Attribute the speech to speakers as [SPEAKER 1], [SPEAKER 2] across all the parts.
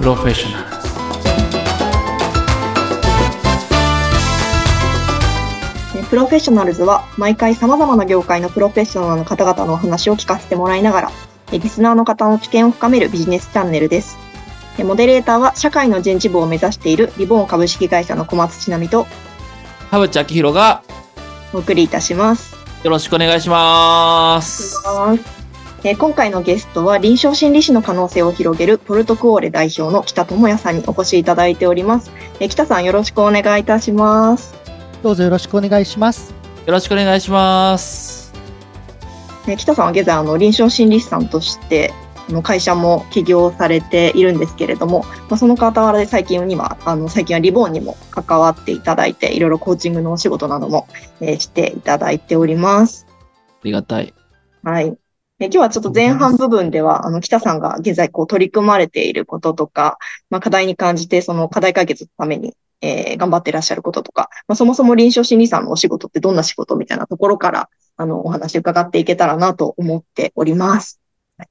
[SPEAKER 1] プロフェッショナルズ
[SPEAKER 2] プロフェッショナルズは毎回様々な業界のプロフェッショナルの方々のお話を聞かせてもらいながら、リスナーの方の知見を深めるビジネスチャンネルです。モデレーターは社会の人事部を目指しているリボン株式会社の小松千奈美と
[SPEAKER 1] 田淵明宏が
[SPEAKER 2] お送りいたします。
[SPEAKER 1] よろしくお願いします。
[SPEAKER 2] えー今回のゲストは臨床心理士の可能性を広げるポルトクオーレ代表の北智也さんにお越しいただいております。えー北さんよろしくお願いいたします。
[SPEAKER 3] どうぞよろしくお願いします。
[SPEAKER 1] よろしくお願いします。
[SPEAKER 2] えー北さんは現在あの臨床心理士さんとしてあの会社も起業されているんですけれども、まあ、その傍らで最近にはあの最近はリボンにも関わっていただいていろいろコーチングのお仕事なども、えーしていただいております。
[SPEAKER 1] ありがたい。
[SPEAKER 2] はい。え今日はちょっと前半部分では、あの、北さんが現在こう取り組まれていることとか、まあ課題に感じて、その課題解決のために、えー頑張っていらっしゃることとか、まあそもそも臨床心理士さんのお仕事ってどんな仕事みたいなところから、あの、お話伺っていけたらなと思っております。はい。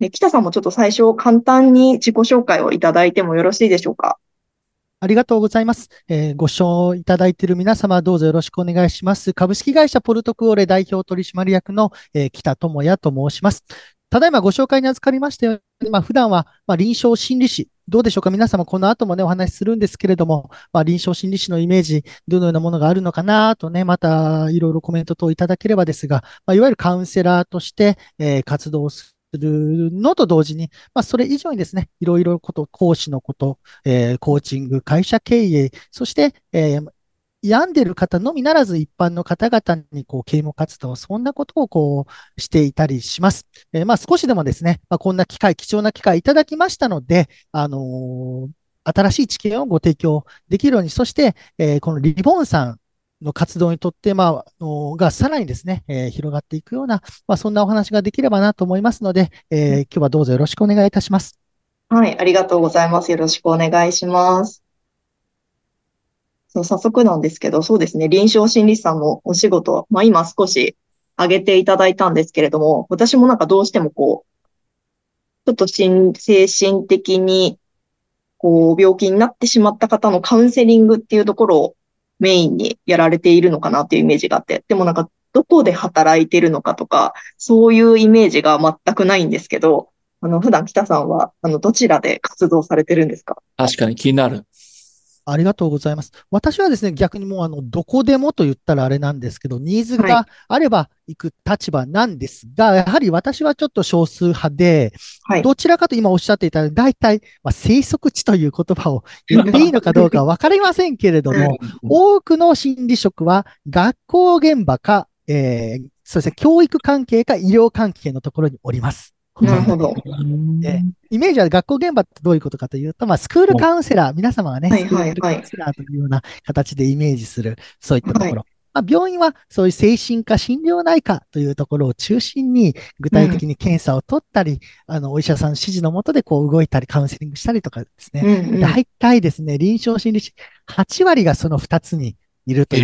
[SPEAKER 2] で北さんもちょっと最初簡単に自己紹介をいただいてもよろしいでしょうか？
[SPEAKER 3] ありがとうございます。えーご視聴いただいている皆様どうぞよろしくお願いします。株式会社ポルトクオーレ代表取締役の、えー北智也と申します。ただいまご紹介に預かりましたように、まあ、普段は、まあ、臨床心理士、どうでしょうか？皆様この後もね、お話しするんですけれども、まあ、臨床心理士のイメージ、どのようなものがあるのかなとね、またいろいろコメント等いただければですが、まあ、いわゆるカウンセラーとして、えー活動するのと同時に、まあ、それ以上にですね、いろいろこと、講師のこと、えーコーチング、会社経営、そして、えー病んでる方のみならず一般の方々にこう啓蒙活動、そんなことをこうしていたりします。えーまあ少しでもですね、まあ、こんな機会、貴重な機会いただきましたので、あのー新しい知見をご提供できるように、そして、えーこのリボンさんの活動にとって、まあ、あのがさらにですね、えー広がっていくような、まあ、そんなお話ができればなと思いますので、えー今日はどうぞよろしくお願いいたします。
[SPEAKER 2] はい、ありがとうございます。よろしくお願いします。そう、早速なんですけど、そうですね、臨床心理士さんのお仕事、まあ今少し挙げていただいたんですけれども、私もなんかどうしてもこう、ちょっと心精神的に、こう、病気になってしまった方のカウンセリングっていうところをメインにやられているのかなっていうイメージがあって、でもなんかどこで働いてるのかとか、そういうイメージが全くないんですけど、あの、普段北さんは、あの、どちらで活動されてるんですか？
[SPEAKER 1] 確かに気になる。
[SPEAKER 3] ありがとうございます。私はですね、逆にもうあの、どこでもと言ったらあれなんですけど、ニーズ
[SPEAKER 2] はい
[SPEAKER 3] があれば行く立場なんですが、やはり私はちょっと少数派で、
[SPEAKER 2] はい。
[SPEAKER 3] どちらかと今おっしゃっていただいた大体、まあ、生息地という言葉を言っていいのかどうかわかりませんけれども、多くの心理職は学校現場か、えー、そうですね、教育関係か医療関係のところにおります。
[SPEAKER 2] なるほど。
[SPEAKER 3] えイメージは学校現場ってどういうことかというと、まあ、スクールカウンセラー、皆様がね、
[SPEAKER 2] はい
[SPEAKER 3] スクールカウンセラーというような形でイメージする、そういったところ。まあ、病院はそういう精神科、診療内科というところを中心に、具体的に検査を取ったり、あの、お医者さんの指示のもとでこう動いたり、カウンセリングしたりとかですね。
[SPEAKER 2] うんうん。
[SPEAKER 3] 大体ですね、臨床心理士、8割がその2つにいるとい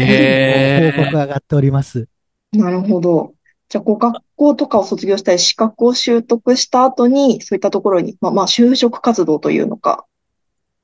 [SPEAKER 3] う報告が上がっております。
[SPEAKER 2] なるほど。じゃあ、こう、学校とかを卒業したり、資格を習得した後に、そういったところに、まあ、まあ、就職活動というのか、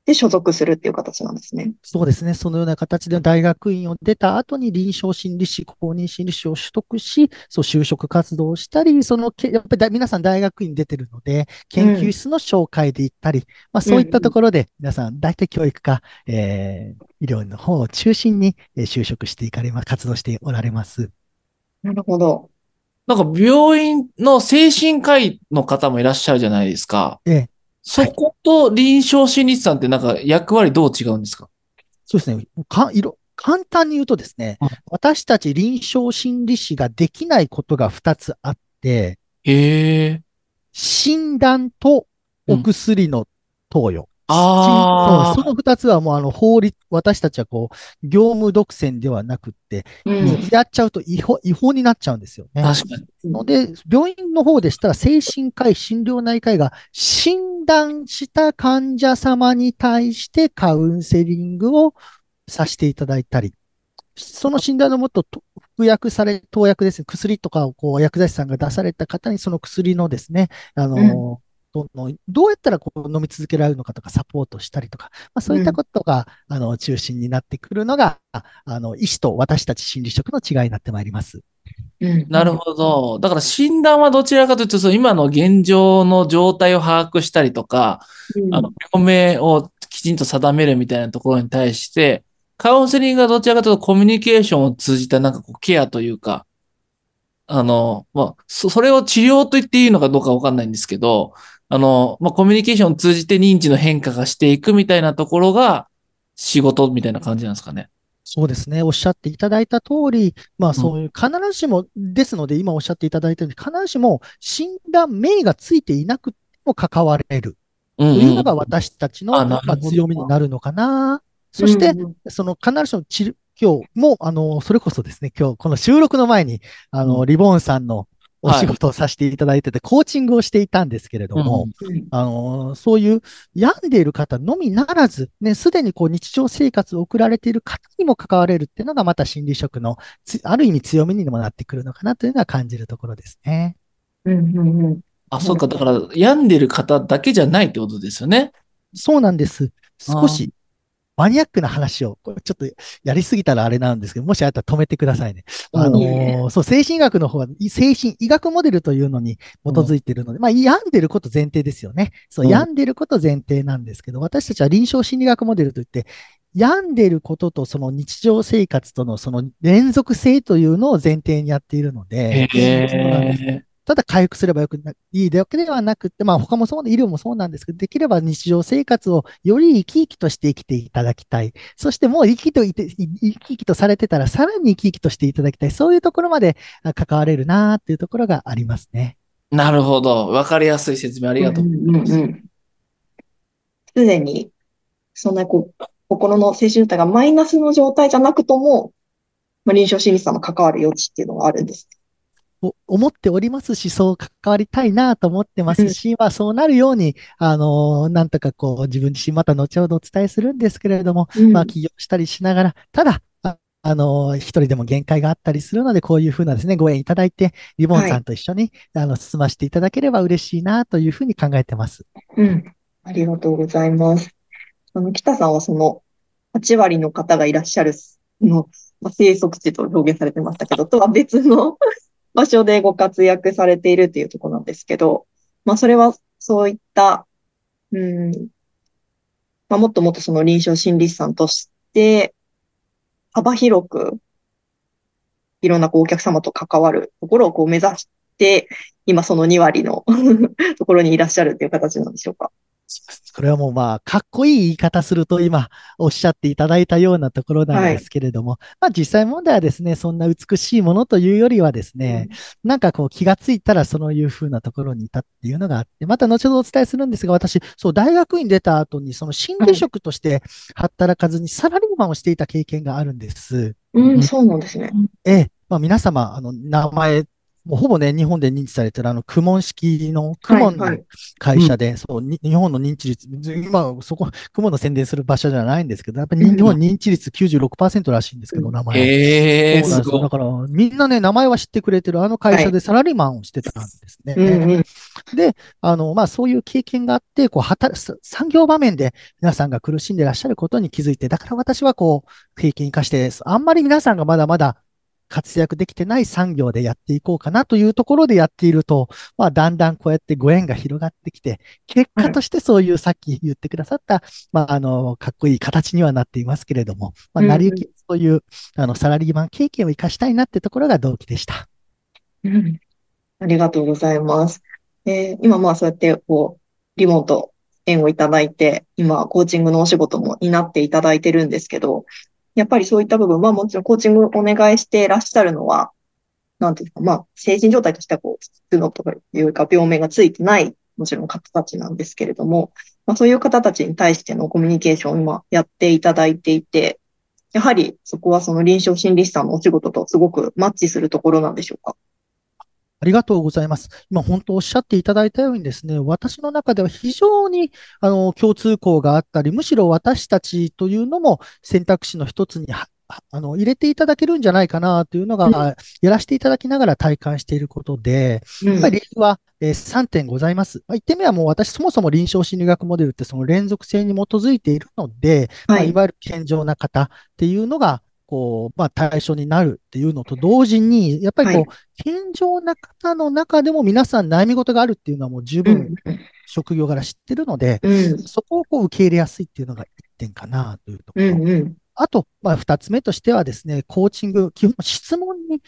[SPEAKER 2] で所属するっていう形なんですね。
[SPEAKER 3] そうですね。そのような形で大学院を出た後に臨床心理士、公認心理士を取得し、そう、就職活動をしたり、そのけ、やっぱりだ皆さん大学院出てるので、研究室の紹介で行ったり、まあそういったところで皆さん大体教育か、えー、医療の方を中心にえー就職していかれます、活動しておられます。
[SPEAKER 2] なるほど。
[SPEAKER 1] なんか病院の精神科医の方もいらっしゃるじゃないですか。
[SPEAKER 3] ええ
[SPEAKER 1] そこと臨床心理士さんってなんか役割どう違うんですか？
[SPEAKER 3] そうですね。か、いろ、簡単に言うとですね
[SPEAKER 1] うん、
[SPEAKER 3] 私たち臨床心理士ができないことが2つあって。診断とお薬の投与。
[SPEAKER 1] ああ。
[SPEAKER 3] その二つはもうあの法律、私たちはこう、業務独占ではなくって、
[SPEAKER 2] うん。
[SPEAKER 3] やっちゃうと違法、違法になっちゃうんですよね。
[SPEAKER 1] 確かに。
[SPEAKER 3] ので、病院の方でしたら、精神科医、診療内科医が診断した患者様に対してカウンセリングをさせていただいたり、その診断のもと、と服薬され、投薬ですね、薬とかをこう薬剤師さんが出された方にその薬のですね、あの、
[SPEAKER 2] うん
[SPEAKER 3] との、どうやったらこう飲み続けられるのかとかサポートしたりとか、まあ、そういったことが、あの、中心になってくるのが、あの、医師と私たち心理職の違いになってまいります。
[SPEAKER 2] うん
[SPEAKER 1] なるほど。だから診断はどちらかというと、その今の現状の状態を把握したりとか、
[SPEAKER 2] うん
[SPEAKER 1] あの、病名をきちんと定めるみたいなところに対して、カウンセリングはどちらかというとコミュニケーションを通じたなんかこうケアというか、あの、まあ、そ、それを治療と言っていいのかどうかわかんないんですけど、あの、まあ、コミュニケーションを通じて認知の変化がしていくみたいなところが仕事みたいな感じなんですかね。
[SPEAKER 3] そうですね。おっしゃっていただいた通り、まあそういう、必ずしも、ですので、今おっしゃっていただいたように、必ずしも診断名がついていなくても関われる
[SPEAKER 1] うん
[SPEAKER 3] というのが私たちの、
[SPEAKER 1] あなるほど
[SPEAKER 3] まあ、強みになるのかな。そして、
[SPEAKER 2] うんうん
[SPEAKER 3] その必ずしも治療、今日も、あの、それこそですね、今日、この収録の前に、あの、
[SPEAKER 1] うん
[SPEAKER 3] リボーンさんのお仕事をさせていただいてて、コーチングをしていたんですけれども、
[SPEAKER 2] うん
[SPEAKER 3] あの、そういう病んでいる方のみならず、ね、すでにこう日常生活を送られている方にも関われるっていうのが、また心理職のつ、ある意味強みにもなってくるのかなというのは感じるところですね。
[SPEAKER 2] うんうんうん
[SPEAKER 1] あ、そうか。だから、病んでる方だけじゃないってことですよね。
[SPEAKER 3] そうなんです。少しマニアックな話を、これちょっとやりすぎたらあれなんですけど、もしあったら止めてくださいね。
[SPEAKER 1] うん
[SPEAKER 3] あのーそう、精神医学の方は、い精神医学モデルというのに基づいているので、まあ、病んでること前提ですよね。そう、
[SPEAKER 1] うん
[SPEAKER 3] 病んでること前提なんですけど、私たちは臨床心理学モデルといって、病んでることとその日常生活とのその連続性というのを前提にやっているので、そうなんです
[SPEAKER 1] へ
[SPEAKER 3] ただ回復すればよくないいだけではなくて、まあ他もそう、医療もそうなんですけど、できれば日常生活をより生き生きとして生きていただきたい。そしてもう生きといて、い生き生きとされてたらさらに生き生きとしていただきたい。そういうところまであ関われるなっていうところがありますね。
[SPEAKER 1] ーなるほど。わかりやすい説明ありがとうございます。
[SPEAKER 2] うんうんうんすでに、そんなこう、心の精神状態がマイナスの状態じゃなくとも、まあ、臨床心理士さんも関わる余地っていうのがあるんです。
[SPEAKER 3] お思っておりますし、そう関わりたいなと思ってますし、まあそうなるように、あのーなんとかこう自分自身また後ほどお伝えするんですけれども、
[SPEAKER 2] うん
[SPEAKER 3] まあ起業したりしながら、ただ、ああのー一人でも限界があったりするので、こういうふうなですね、ご縁いただいて、リボンさんと一緒に、あの、進ませていただければ嬉しいなというふうに考えてます。
[SPEAKER 2] うん。ありがとうございます。あの、北さんはその、8割の方がいらっしゃるの、まあ、生息地と表現されてましたけど、とは別の場所でご活躍されているというところなんですけど、まあ、それはそういった、うん、まあ、もっともっとその臨床心理士さんとして、幅広く、いろんなこうお客様と関わるところをこう目指して、今その2割の ところにいらっしゃるっていう形なんでしょうか？
[SPEAKER 3] それはもうまあ、かっこいい言い方すると今おっしゃっていただいたようなところなんですけれども、まあ実際問題はですね、そんな美しいものというよりはですね、なんかこう気がついたらそういうふうなところにいたっていうのがあって、また後ほどお伝えするんですが、私、そう、大学院出た後にその心理職として働かずにサラリーマンをしていた経験があるんです。
[SPEAKER 2] うん、そうなんですね。
[SPEAKER 3] ええ、まあ皆様、あの、名前、もうほぼね、日本で認知されてるあの、クモン式の、クモンの
[SPEAKER 2] はいはい
[SPEAKER 3] 会社で、そう、に日本の認知率、今、そこ、クモンの宣伝する場所じゃないんですけど、やっぱり
[SPEAKER 2] うん
[SPEAKER 3] 日本認知率96%らしいんですけど、名前。
[SPEAKER 1] へえ、
[SPEAKER 3] そうなんですよ。だ。から、みんなね、名前は知ってくれてるあの会社でサラリーマンをしてたんですね。
[SPEAKER 2] うんうん。
[SPEAKER 3] で、あの、まあ、そういう経験があって、こう、働く、産業場面で皆さんが苦しんでいらっしゃることに気づいて、だから私はこう、経験化して、あんまり皆さんがまだまだ活躍できてない産業でやっていこうかなというところでやっていると、まあ、だんだんこうやってご縁が広がってきて、結果としてそういうさっき言ってくださった、まあ、あの、かっこいい形にはなっていますけれども、まあ、
[SPEAKER 2] うんうん
[SPEAKER 3] 成り行き、そういう、あの、サラリーマン経験を生かしたいなってところが動機でした。
[SPEAKER 2] うんありがとうございます。えー今まあそうやってこう、リモート縁をいただいて、今コーチングのお仕事も担っていただいてるんですけど、やっぱりそういった部分はもちろんコーチングお願いしていらっしゃるのは、なんていうか、まあ精神状態としてはこう、普通のとかいうか病名がついてない、もちろん方たちなんですけれども、まあそういう方たちに対してのコミュニケーションを今やっていただいていて、やはりそこはその臨床心理士さんのお仕事とすごくマッチするところなんでしょうか？
[SPEAKER 3] ありがとうございます。今本当おっしゃっていただいたようにですね、私の中では非常にあの共通項があったり、むしろ私たちというのも選択肢の一つにはあの、入れていただけるんじゃないかなというのが、
[SPEAKER 2] うん
[SPEAKER 3] やらせていただきながら体感していることで、
[SPEAKER 2] うん
[SPEAKER 3] やっぱり理由は、えー3点ございます。まあ、1点目はもう私そもそも臨床心理学モデルってその連続性に基づいているので、まあ、
[SPEAKER 2] はい
[SPEAKER 3] いわゆる健常な方っていうのが、こう、まあ対象になるっていうのと同時に、やっぱりこう、
[SPEAKER 2] はい
[SPEAKER 3] 健常な方の中でも皆さん悩み事があるっていうのはもう十
[SPEAKER 2] う
[SPEAKER 3] 分
[SPEAKER 2] ん。
[SPEAKER 3] 職業柄知ってるので、
[SPEAKER 2] うん。
[SPEAKER 3] そこをこう受け入れやすいっていうのが1点かなというところ。
[SPEAKER 2] うん。うん。
[SPEAKER 3] あと、まあ、二つ目としてはですね、コーチング、基本質問に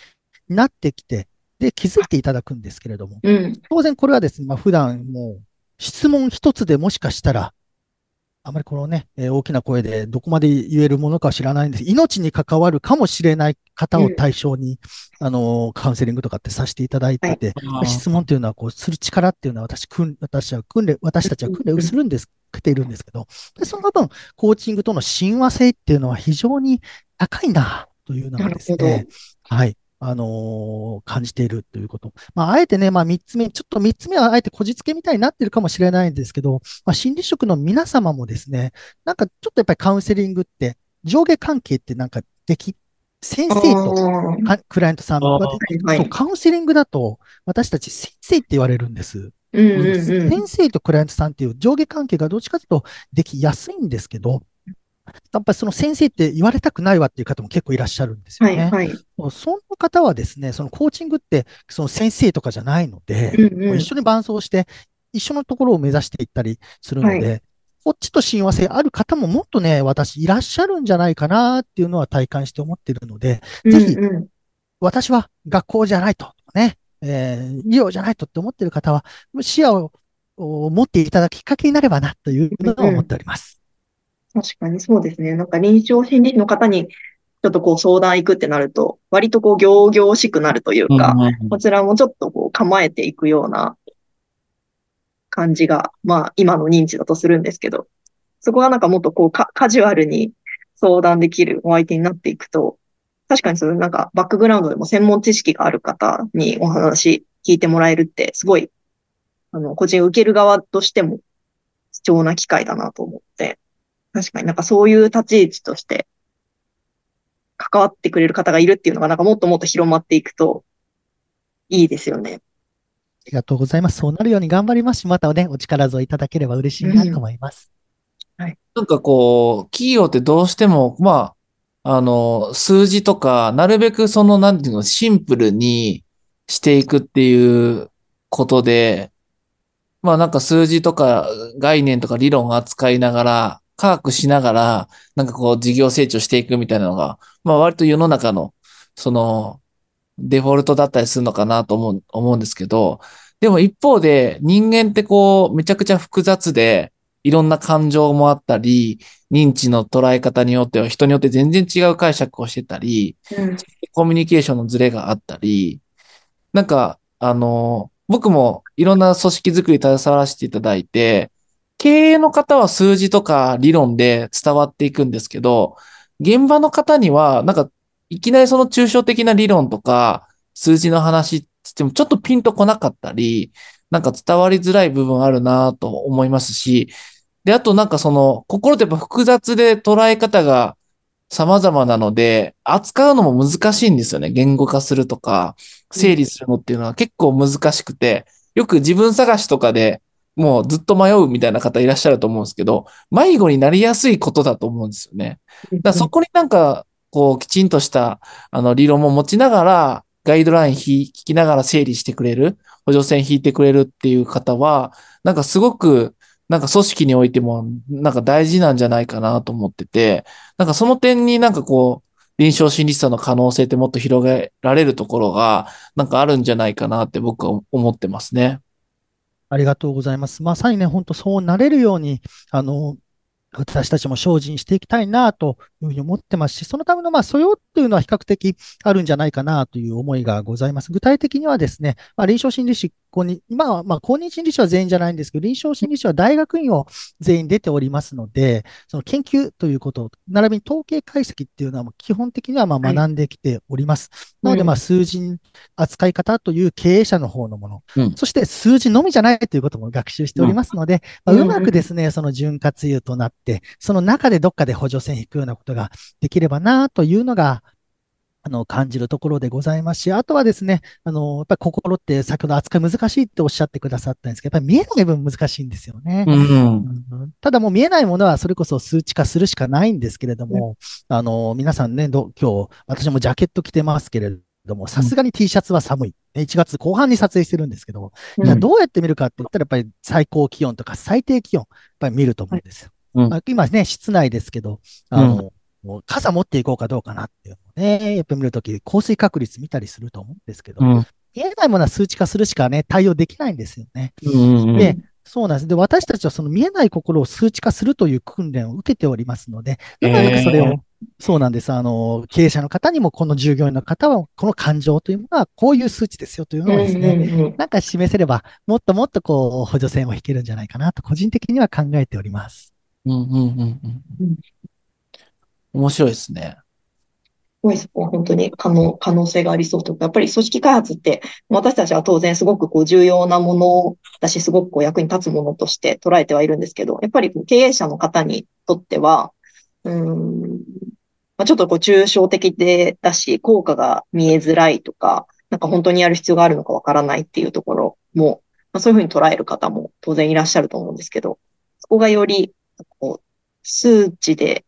[SPEAKER 3] なってきて、で、気づいていただくんですけれども、
[SPEAKER 2] うん。
[SPEAKER 3] 当然これはですね、まあ、普段もう質問一つでもしかしたら、あまりこのね、えー大きな声でどこまで言えるものかは知らないんです。命に関わるかもしれない方を対象に、あのー、カウンセリングとかってさせていただいてて、まあ質問っていうのは、こう、する力っていうのは私、訓私は訓練、私たちは訓練をするんです、しているんですけど、でその分、コーチングとの親和性っていうのは非常に高いな、というのがですね、はい。あのー感じているということ。まあ、あえてね、まあ、三つ目、ちょっと三つ目はあえてこじつけみたいになってるかもしれないんですけど、まあ、心理職の皆様もですね、なんかちょっとやっぱりカウンセリングって、上下関係ってなんかでき、先生とクライアントさんは
[SPEAKER 2] いはい
[SPEAKER 3] そう、。カウンセリングだと、私たち先生って言われるんです。
[SPEAKER 2] うんうんうん。
[SPEAKER 3] 先生とクライアントさんっていう上下関係がどっちかというとできやすいんですけど、やっぱりその先生って言われたくないわっていう方も結構いらっしゃるんですよね。
[SPEAKER 2] はいはい。
[SPEAKER 3] そんな方はですね、そのコーチングってその先生とかじゃないので、
[SPEAKER 2] うんうん
[SPEAKER 3] 一緒に伴走して、一緒のところを目指していったりするので、
[SPEAKER 2] は
[SPEAKER 3] こっちと親和性ある方ももっとね、私いらっしゃるんじゃないかなっていうのは体感して思っているので、ぜひ
[SPEAKER 2] うんうん
[SPEAKER 3] 私は学校じゃないと、ね、えー医療じゃないとって思っている方は、視野をを持っていただくきっかけになればなというのを思っております。
[SPEAKER 2] 確かにそうですね。なんか臨床心理士の方にちょっとこう相談行くってなると、割とこう行々しくなるというか、こちらもちょっとこう構えていくような感じが、まあ今の認知だとするんですけど、そこがなんかもっとこうカカジュアルに相談できるお相手になっていくと、確かにそのなんかバックグラウンドでも専門知識がある方にお話聞いてもらえるって、すごい、あの、個人を受ける側としても貴重な機会だなと思って、確かになんかそういう立ち位置として関わってくれる方がいるっていうのがなんかもっともっと広まっていくといいですよね。
[SPEAKER 3] ありがとうございます。そうなるように頑張りますし、またね、お力添えいただければ嬉しいなと思います。
[SPEAKER 1] なんかこう、企業ってどうしても、まあ、あの、数字とか、なるべくその、なんていうの、シンプルにしていくっていうことで、まあなんか数字とか概念とか理論を扱いながら、科学しながら、なんかこう事業成長していくみたいなのが、まあ割と世の中の、その、デフォルトだったりするのかなと思う、思うんですけど、でも一方で人間ってこう、めちゃくちゃ複雑で、いろんな感情もあったり、認知の捉え方によっては人によって全然違う解釈をしてたり、
[SPEAKER 2] うん。
[SPEAKER 1] コミュニケーションのズレがあったり、なんか、あの、僕もいろんな組織づくりに携わらせていただいて、経営の方は数字とか理論で伝わっていくんですけど、現場の方には、なんか、いきなりその抽象的な理論とか、数字の話って言ってもちょっとピンとこなかったり、なんか伝わりづらい部分あるなと思いますし、で、あとなんかその、心ってやっぱ複雑で捉え方が様々なので、扱うのも難しいんですよね。言語化するとか、整理するのっていうのは結構難しくて、よく自分探しとかでもうずっと迷うみたいな方いらっしゃると思うんですけど、迷子になりやすいことだと思うんですよね。だそこになんか、こう、きちんとした、あの、理論も持ちながら、ガイドライン引きながら整理してくれる、補助線引いてくれるっていう方は、なんかすごく、なんか組織においても、なんか大事なんじゃないかなと思ってて、なんかその点になんかこう、臨床心理士さんの可能性ってもっと広げられるところが、なんかあるんじゃないかなって僕は思ってますね。
[SPEAKER 3] ありがとうございます。まさにね、本当そうなれるように、あの、私たちも精進していきたいなというふうに思ってますし、そのためのまあ素養っていうのは比較的あるんじゃないかなという思いがございます。具体的にはですね、まあ、臨床心理士公認、今は、まあ、公認心理師は全員じゃないんですけど、臨床心理師は大学院を全員出ておりますので、その研究ということ、並びに統計解析っていうのはもう基本的にはまあ
[SPEAKER 2] はい。
[SPEAKER 3] 学んできております。なので、
[SPEAKER 2] うん
[SPEAKER 3] まあ、数字扱い方という経営者の方のもの、
[SPEAKER 1] うん。
[SPEAKER 3] そして数字のみじゃないということも学習しておりますので、まあ
[SPEAKER 2] うん。
[SPEAKER 3] うまくですね、その潤滑油となって、その中でどっかで補助線引くようなことができればなというのが、あの、感じるところでございますし、あとはですね、あの、やっぱり心って先ほど扱い難しいっておっしゃってくださったんですけど、やっぱり見えない分難しいんですよね。
[SPEAKER 1] うん。
[SPEAKER 3] うんただもう見えないものはそれこそ数値化するしかないんですけれども、あの、皆さんね、ど今日、私もジャケット着てますけれども、さすがに T シャツは寒い。ね1月後半に撮影してるんですけど、
[SPEAKER 2] うん
[SPEAKER 3] どうやって見るかって言ったら、やっぱり最高気温とか最低気温、やっぱり見ると思うんですよ。
[SPEAKER 1] うん
[SPEAKER 3] まあ今ね、室内ですけど、あの、傘持っていこうかどうかなっていうのをね、やっぱり見るとき、降水確率見たりすると思うんですけど、
[SPEAKER 1] うん。
[SPEAKER 3] 見えないものは数値化するしかね、対応できないんですよね。
[SPEAKER 1] うん。
[SPEAKER 3] で、そうなんです。で、私たちはその見えない心を数値化するという訓練を受けておりますので、なかなかそれを、
[SPEAKER 1] えー
[SPEAKER 3] そうなんです。あの、経営者の方にも、この従業員の方は、この感情というものは、こういう数値ですよというのをですね、
[SPEAKER 2] うんうんうん
[SPEAKER 3] なんか示せれば、もっともっとこう、補助線を引けるんじゃないかなと、個人的には考えております。
[SPEAKER 1] うんうんうんうん
[SPEAKER 2] うん
[SPEAKER 1] 面白いですね。
[SPEAKER 2] すごいそこは本当に可能、可能性がありそうとか、やっぱり組織開発って、私たちは当然すごくこう重要なものだし、すごくこう役に立つものとして捉えてはいるんですけど、やっぱり経営者の方にとっては、うん、まあ、ちょっとこう抽象的でだし、効果が見えづらいとか、なんか本当にやる必要があるのかわからないっていうところも、まあ、そういうふうに捉える方も当然いらっしゃると思うんですけど、そこがより、こう、数値で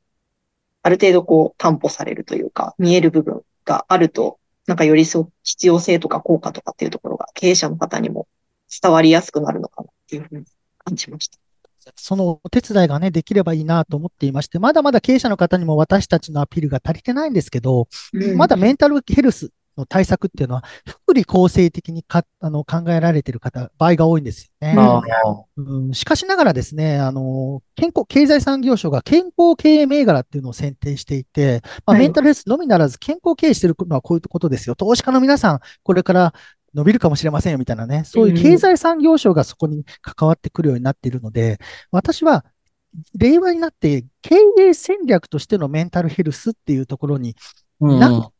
[SPEAKER 2] ある程度こう担保されるというか、見える部分があると、なんかよりそう必要性とか効果とかっていうところが経営者の方にも伝わりやすくなるのかなっていうふうに感じました。
[SPEAKER 3] そのお手伝いがね、できればいいなと思っていまして、まだまだ経営者の方にも私たちのアピールが足りてないんですけど、まだメンタルヘルスの対策っていうのは、福利厚生的にかあの考えられている方、場合が多いんですよね。
[SPEAKER 2] うん。
[SPEAKER 3] しかしながらですね、あの、健康、経済産業省が健康経営銘柄っていうのを選定していて、まあ、
[SPEAKER 2] はい。
[SPEAKER 3] メンタルヘルスのみならず健康経営してるのはこういうことですよ。投資家の皆さん、これから伸びるかもしれませんよみたいなね、そういう経済産業省がそこに関わってくるようになっているので、私は、令和になって経営戦略としてのメンタルヘルスっていうところに
[SPEAKER 1] うん。
[SPEAKER 3] な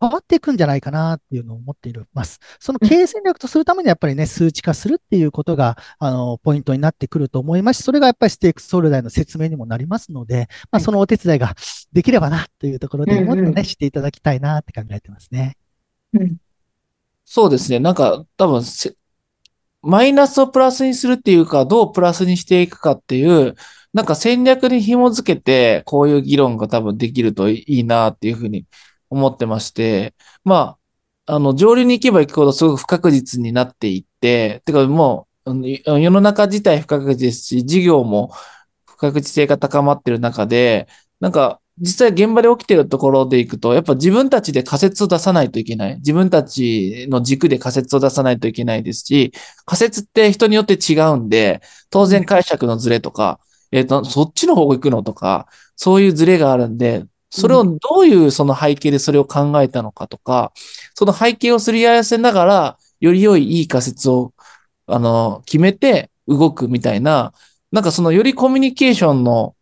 [SPEAKER 3] 変わっていくんじゃないかなっていうのを思っています。その経営戦略とするためにはやっぱりね、数値化するっていうことが、あの、ポイントになってくると思いますし、それがやっぱりステークスホルダーの説明にもなりますので、まあ、そのお手伝いができればなというところで、もっとね、知っていただきたいなって考えてますね。
[SPEAKER 2] うん
[SPEAKER 1] そうですね。なんか多分せ、マイナスをプラスにするっていうか、どうプラスにしていくかっていう、なんか戦略に紐づけて、こういう議論が多分できるといいなっていうふうに思ってまして、まあ、あの、上流に行けば行くほどすごく不確実になっていって、てかもう、世の中自体不確実ですし、事業も不確実性が高まってる中で、なんか、実際現場で起きてるところでいくと、やっぱ自分たちで仮説を出さないといけない。自分たちの軸で仮説を出さないといけないですし、仮説って人によって違うんで、当然解釈のズレとか、えっ、と、そっちの方向行くのとか、そういうズレがあるんで、それをどういうその背景でそれを考えたのかとか、その背景をすり合わせながら、より良いいい仮説を、あの、決めて動くみたいな、なんかそのよりコミュニケーションの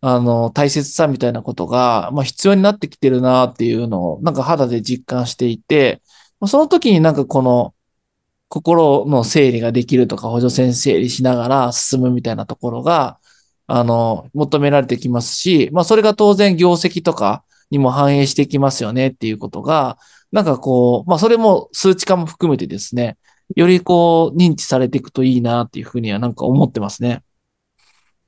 [SPEAKER 1] あの、大切さみたいなことが、まあ必要になってきてるなっていうのを、なんか肌で実感していて、その時になんかこの、心の整理ができるとか、補助線整理しながら進むみたいなところが、あの、求められてきますし、まあそれが当然業績とかにも反映してきますよねっていうことが、なんかこう、まあそれも数値化も含めてですね、よりこう認知されていくといいなっていうふうにはなんか思ってますね。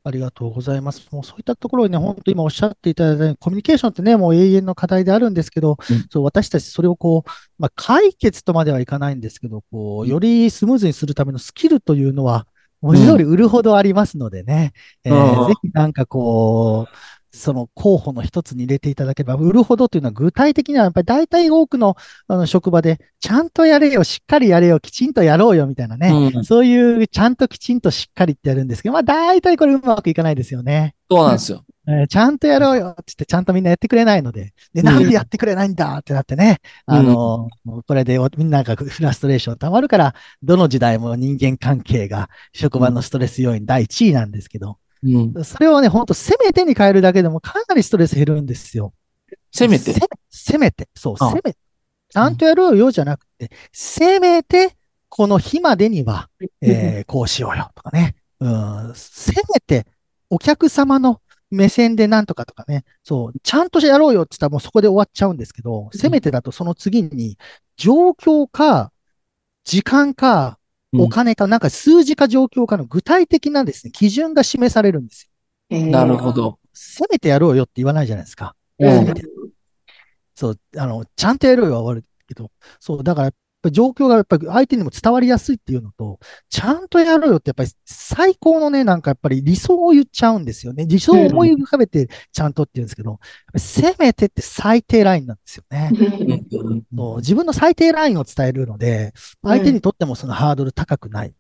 [SPEAKER 3] ありがとうございます。もうそういったところにね、本当今おっしゃっていただいたように、コミュニケーションってね、もう永遠の課題であるんですけど、
[SPEAKER 1] うん
[SPEAKER 3] そう、私たちそれをこう、まあ、解決とまではいかないんですけど、こう、よりスムーズにするためのスキルというのは、文字通り売るほどありますのでね、えー
[SPEAKER 1] うん。
[SPEAKER 3] ぜひなんかこう、その候補の一つに入れていただければ、売るほどというのは具体的にはやっぱり大体多くのあの職場で、ちゃんとやれよ、しっかりやれよ、きちんとやろうよみたいなね、
[SPEAKER 1] うん
[SPEAKER 3] そういうちゃんときちんとしっかりってやるんですけど、まあ大体これうまくいかないですよね。
[SPEAKER 1] そうなんですよ。
[SPEAKER 3] えーちゃんとやろうよって言って、ちゃんとみんなやってくれないので、で、
[SPEAKER 1] うん
[SPEAKER 3] なんでやってくれないんだってなってね、あの、もうこれでおみんながフラストレーション溜まるから、どの時代も人間関係が職場のストレス要因第一位なんですけど、
[SPEAKER 1] うん。
[SPEAKER 3] それをね、ほんとせめてに変えるだけでもかなりストレス減るんですよ。
[SPEAKER 1] せめて？
[SPEAKER 3] せ。せめて、そう、
[SPEAKER 1] あ
[SPEAKER 3] せめて。ちゃんとやろうよじゃなくて、せめて、この日までには、えー こうしようよとかね。うん、せめて、お客様の目線でなんとかとかね。そう、ちゃんとやろうよって言ったらもうそこで終わっちゃうんですけど、せめてだとその次に、状況か、時間か、
[SPEAKER 1] うん
[SPEAKER 3] お金か、なんか数字か状況かの具体的なですね、基準が示されるんですよ。
[SPEAKER 1] なるほど。
[SPEAKER 3] せめてやろうよって言わないじゃないですか。
[SPEAKER 1] うん
[SPEAKER 3] せめてそう、あの、ちゃんとやろうよは終わるけど、そう、だから、状況がやっぱり相手にも伝わりやすいっていうのと、ちゃんとやろうよってやっぱり最高のね、なんかやっぱり理想を言っちゃうんですよね。理想を思い浮かべてちゃんとって言うんですけど、せめてって最低ラインなんですよね。自分の最低ラインを伝えるので、相手にとってもそのハードル高くない。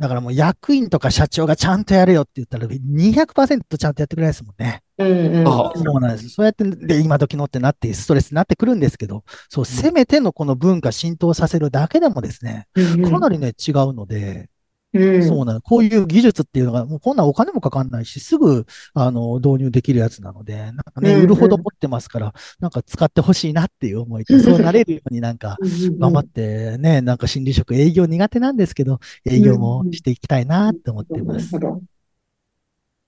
[SPEAKER 3] だからもう役員とか社長がちゃんとやれよって言ったら200%ちゃんとやってくれないですもんね。
[SPEAKER 2] うんうん
[SPEAKER 1] あ
[SPEAKER 3] そうなんです。そうやって、で、今時のってなって、ストレスになってくるんですけど、そう、せめてのこの文化浸透させるだけでもですね、かなりね、違うので、
[SPEAKER 2] うん。
[SPEAKER 3] そうなの。こういう技術っていうのが、もうこんなお金もかかんないし、すぐ、あの、導入できるやつなので、なんかね、
[SPEAKER 2] うんうん。
[SPEAKER 3] 売るほど持ってますから、なんか使ってほしいなっていう思いと、そうなれるようになんか、頑張ってね、なんか心理職営業苦手なんですけど、営業もしていきたいなって思ってます。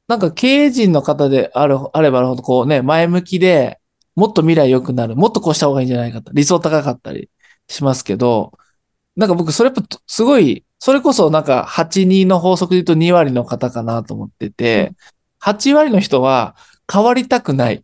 [SPEAKER 1] なんか経営陣の方である、あればあるほど、こうね、前向きで、もっと未来良くなる、もっとこうした方がいいんじゃないかと、理想高かったりしますけど、なんか僕、それやっぱすごい、それこそなんか8-2の法則で言うと2割の方かなと思ってて、8割の人は変わりたくない。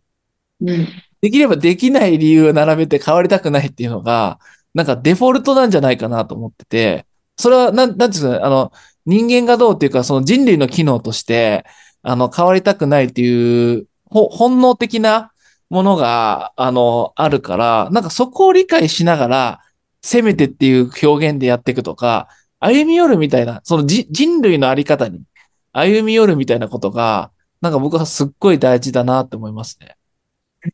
[SPEAKER 2] うん
[SPEAKER 1] できればできない理由を並べて変わりたくないっていうのが、なんかデフォルトなんじゃないかなと思ってて、それは、なん、なんていうんですかね、あの、人間がどうっていうか、その人類の機能として、あの、変わりたくないっていう、ほ、本能的なものが、あの、あるから、なんかそこを理解しながら、せめてっていう表現でやっていくとか、歩み寄るみたいな、そのじ人類のあり方に歩み寄るみたいなことが、なんか僕はすっごい大事だなって思いますね。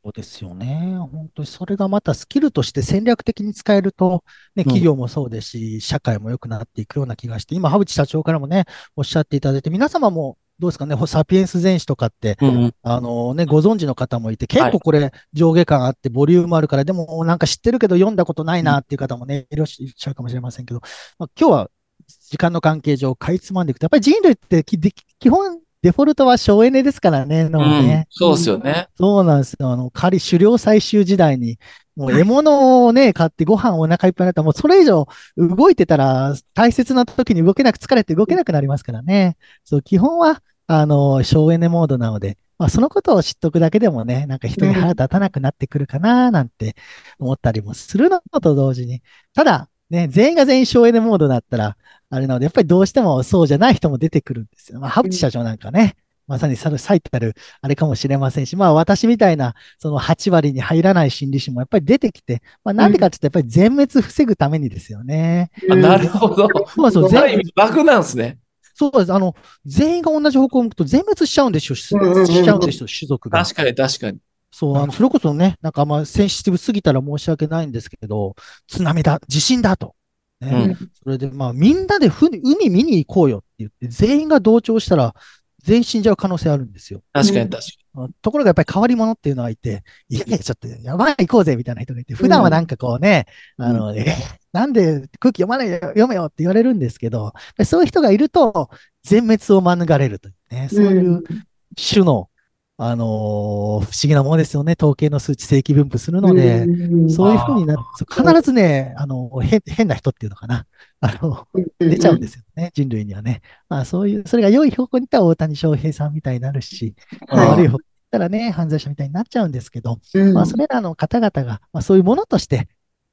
[SPEAKER 3] そうですよね。本当にそれがまたスキルとして戦略的に使えると、ね、
[SPEAKER 1] うん
[SPEAKER 3] 企業もそうですし、社会も良くなっていくような気がして、今、羽淵社長からもね、おっしゃっていただいて、皆様もどうですかね、サピエンス全史とかって、
[SPEAKER 1] うん。
[SPEAKER 3] あのね、ご存知の方もいて、結
[SPEAKER 1] はい
[SPEAKER 3] 構これ上下感あってボリュームあるから、でもなんか知ってるけど読んだことないなっていう方もね、いらっしゃるかもしれませんけど、まあ、今日は時間の関係上、かいつまんでいくと、やっぱり人類って基本、デフォルトは省エネですからね、脳
[SPEAKER 1] うん
[SPEAKER 3] ね。
[SPEAKER 1] そうですよね。
[SPEAKER 3] そうなんですよ。あの、狩り、狩猟採集時代に、もう獲物をね、買ってご飯お腹いっぱいになったら、もうそれ以上動いてたら、大切な時に動けなく、疲れて動けなくなりますからね。そう、基本は、あの、省エネモードなので、まあ、そのことを知っとくだけでもね、なんか人に腹立たなくなってくるかな、なんて思ったりもするのと同時に、ただ、ね、全員が全員省エネモードだったら、あれなので、やっぱりどうしてもそうじゃない人も出てくるんですよ。まあ、ハブチ社長なんかね、まさにさ最たるあれかもしれませんし、まあ私みたいなその8割に入らない心理師もやっぱり出てきて、まあなんでかって言ったらやっぱり全滅防ぐためにですよね。
[SPEAKER 1] あなるほど。
[SPEAKER 3] そうそう、全
[SPEAKER 1] 意味楽なんですね。
[SPEAKER 3] そうです。あの、全員が同じ方向を向くと全滅しちゃうんで。し
[SPEAKER 2] うんうんうん
[SPEAKER 3] しちゃうんですよ、種族が。
[SPEAKER 1] 確かに確かに。
[SPEAKER 3] そう、あの、それこそね、なんかあんまセンシティブすぎたら申し訳ないんですけど、津波だ、地震だと。ね。
[SPEAKER 1] うん。
[SPEAKER 3] それで、まあ、みんなでふ海見に行こうよって言って、全員が同調したら、全員死んじゃう可能性あるんですよ。
[SPEAKER 1] 確かに確か
[SPEAKER 3] ところがやっぱり変わり者っていうのがいて、いやいや、ちょっとやばい、行こうぜみたいな人がいて、普段はなんかこうね、あの、え、なんで空気読まないよ、読めよって言われるんですけど、そういう人がいると、全滅を免れるというね、そういう種の、あのー不思議なものですよね。統計の数値正規分布するので、そういうふうになって、そう必ずね、あの、変、変な人っていうのかな。あの、出ちゃうんですよね、人類にはね。まあそういう、それが良い方向に行ったら大谷翔平さんみたいになるし、
[SPEAKER 1] はい。
[SPEAKER 3] 悪い方向に行ったらね、犯罪者みたいになっちゃうんですけど、
[SPEAKER 2] うん。
[SPEAKER 3] まあそれらの方々が、まあそういうものとして、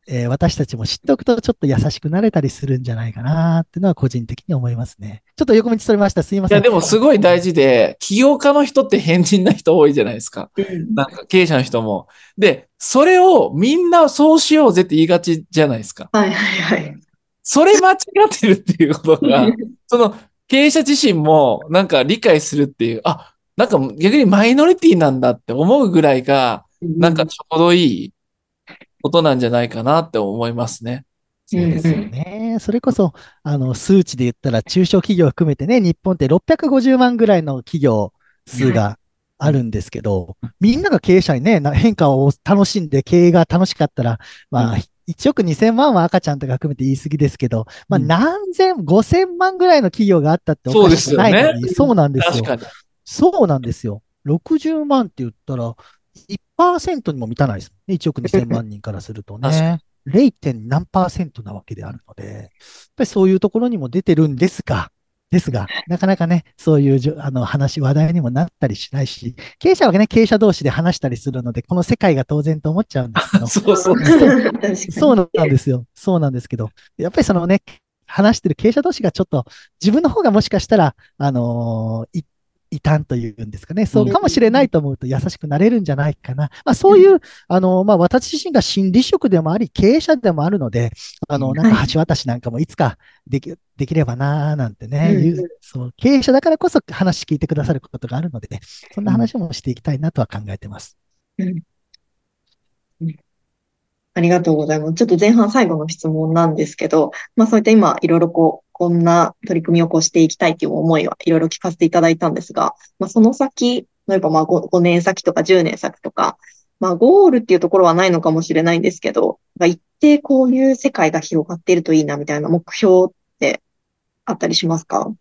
[SPEAKER 3] えー私たちも知っておくとちょっと優しくなれたりするんじゃないかなっていうのは個人的に思いますね。ちょっと横道それました。すいません。
[SPEAKER 1] いや、でもすごい大事で、起業家の人って変人な人多いじゃないですか。
[SPEAKER 2] うん
[SPEAKER 1] なんか経営者の人も。で、それをみんなそうしようぜって言いがちじゃないですか。
[SPEAKER 2] はいはいはい。
[SPEAKER 1] それ間違ってるっていうことが、その経営者自身もなんか理解するっていう、あ、なんか逆にマイノリティなんだって思うぐらいが、なんかちょうどいいことなんじゃないかなって思いますね。
[SPEAKER 3] そうですよね。それこそ、あの、数値で言ったら中小企業を含めてね、日本って650万ぐらいの企業数があるんですけど、みんなが経営者にね、な変化を楽しんで経営が楽しかったら、まあ、
[SPEAKER 1] うん
[SPEAKER 3] 1億2000万は赤ちゃんとか含めて言い過ぎですけど、まあ
[SPEAKER 1] うん
[SPEAKER 3] 何千、5000万ぐらいの企業があったっておかしくないのに、そうなんですよ。
[SPEAKER 1] 確かに。
[SPEAKER 3] そうなんですよ。60万って言ったら、1%にも満たないですもんね。1億2000万 人からするとね。0. 何パーセントなわけであるので、やっぱりそういうところにも出てるんですが、ですが、なかなかね、そういうじょあの話、話題にもなったりしないし、経営者はね、経営者同士で話したりするので、この世界が当然と思っちゃうんですけど、
[SPEAKER 1] そうそう。
[SPEAKER 3] そうなんですよ。そうなんですけど、やっぱりそのね、話してる経営者同士がちょっと、自分の方がもしかしたら、あのーい、異端というんですかね。そうかもしれないと思うと優しくなれるんじゃないかな。まあそういう、あのーまあ私自身が心理職でもあり、経営者でもあるので、あの、なんか橋渡しなんかもいつかでき、できればなーなんてね、
[SPEAKER 2] うん
[SPEAKER 3] そう、経営者だからこそ話聞いてくださることがあるので、そんな話もしていきたいなとは考えてます。
[SPEAKER 2] ありがとうございます。ちょっと前半最後の質問なんですけど、まあそういった今いろいろこう、こんな取り組みをこうしていきたいという思いはいろいろ聞かせていただいたんですが、まあその先、例えばまあ 5, 5年先とか10年先とか、まあゴールっていうところはないのかもしれないんですけど、まあ一定こういう世界が広がっているといいなみたいな目標ってあったりしますか？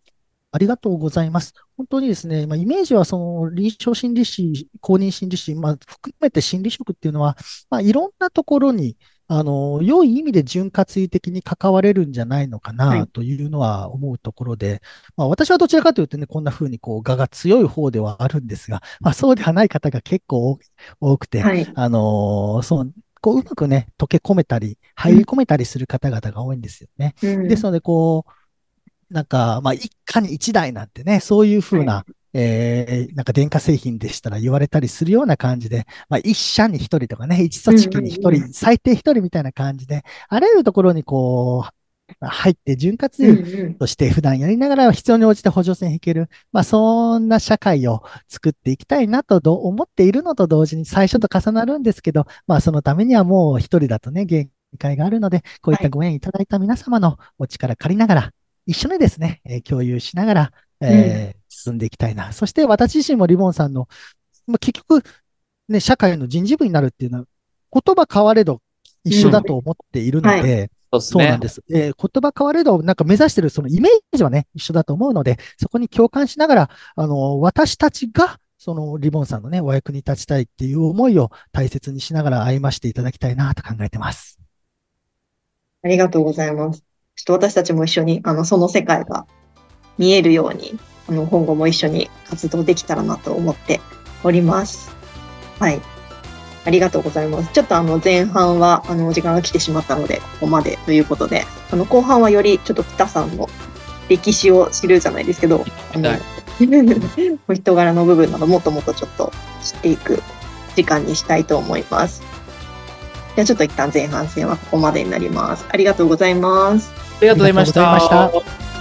[SPEAKER 3] ありがとうございます。本当にですね、まあ、イメージはその臨床心理士、公認心理士、まあ、含めて心理職っていうのは、まあ、いろんなところに、あの、良い意味で潤滑油的に関われるんじゃないのか
[SPEAKER 2] は
[SPEAKER 3] ないというのは思うところで、まあ、私はどちらかというとね、こんな風にこう、我が強い方ではあるんですが、まあ、そうではない方が結構多多くて、
[SPEAKER 2] はい。
[SPEAKER 3] あのそう、こう、うまくね、溶け込めたり、入り込めたりする方々が多いんですよね。
[SPEAKER 2] うん
[SPEAKER 3] ですので、こう、なんか、まあ、一家に一台なんてね、そういうふうな、えー、なんか電化製品でしたら言われたりするような感じで、まあ、一社に一人とかね、一組織に一
[SPEAKER 2] うんうん
[SPEAKER 3] 最低一人みたいな感じで、あらゆるところにこう、入って潤滑として普段やりながら必要に応じて補助線引ける。まあ、そんな社会を作っていきたいなとど思っているのと同時に最初と重なるんですけど、まあ、そのためにはもう一人だとね、限界があるので、こういったご縁いただいた皆様のお力借りながら、一緒にですね、えー共有しながら、えー進んでいきたいな。そして私自身もリボンさんの、まあ、結局、ね、社会の人事部になるっていうのは、言葉変われど一緒だと思っているので、
[SPEAKER 1] そうですね
[SPEAKER 3] そうなん。です。えー言葉変われど、なんか目指してるそのイメージはね、一緒だと思うので、そこに共感しながら、あの、私たちが、そのリボンさんのね、お役に立ちたいっていう思いを大切にしながら歩ましていただきたいなと考えてます。
[SPEAKER 2] ありがとうございます。ちょっと私たちも一緒に、あの、その世界が見えるように、あの、今後も一緒に活動できたらなと思っております。はい。ありがとうございます。ちょっとあの、前半は、あの、お時間が来てしまったので、ここまでということで、あの、後半はよりちょっと北さんの歴史を知るじゃないですけど、あの
[SPEAKER 1] はい、
[SPEAKER 2] お人柄の部分などもっともっとちょっと知っていく時間にしたいと思います。じゃあちょっと一旦前半戦はここまでになります。ありがとうございます。
[SPEAKER 1] ありがとうございました。
[SPEAKER 3] ありがとうございました